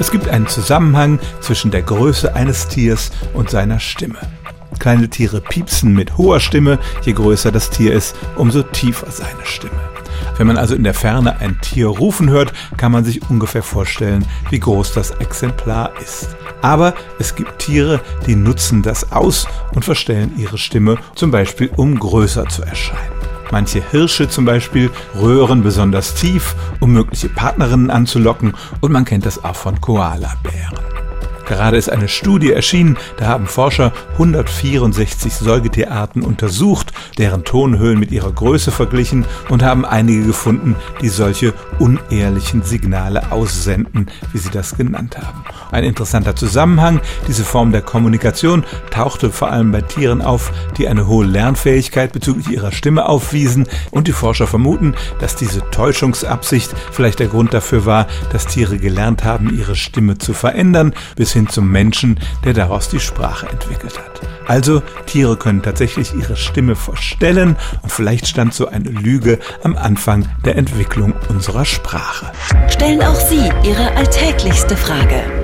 Es gibt einen Zusammenhang zwischen der Größe eines Tiers und seiner Stimme. Kleine Tiere piepsen mit hoher Stimme, je größer das Tier ist, umso tiefer seine Stimme. Wenn man also in der Ferne ein Tier rufen hört, kann man sich ungefähr vorstellen, wie groß das Exemplar ist. Aber es gibt Tiere, die nutzen das aus und verstellen ihre Stimme, zum Beispiel um größer zu erscheinen. Manche Hirsche zum Beispiel röhren besonders tief, um mögliche Partnerinnen anzulocken und man kennt das auch von Koalabären. Gerade ist eine Studie erschienen, da haben Forscher 164 Säugetierarten untersucht, deren Tonhöhlen mit ihrer Größe verglichen und haben einige gefunden, die solche unehrlichen Signale aussenden, wie sie das genannt haben. Ein interessanter Zusammenhang, diese Form der Kommunikation tauchte vor allem bei Tieren auf, die eine hohe Lernfähigkeit bezüglich ihrer Stimme aufwiesen und die Forscher vermuten, dass diese Täuschungsabsicht vielleicht der Grund dafür war, dass Tiere gelernt haben, ihre Stimme zu verändern, bis hin zum Menschen, der daraus die Sprache entwickelt hat. Also, Tiere können tatsächlich ihre Stimme verstellen und vielleicht stand so eine Lüge am Anfang der Entwicklung unserer Sprache. Stellen auch Sie Ihre alltäglichste Frage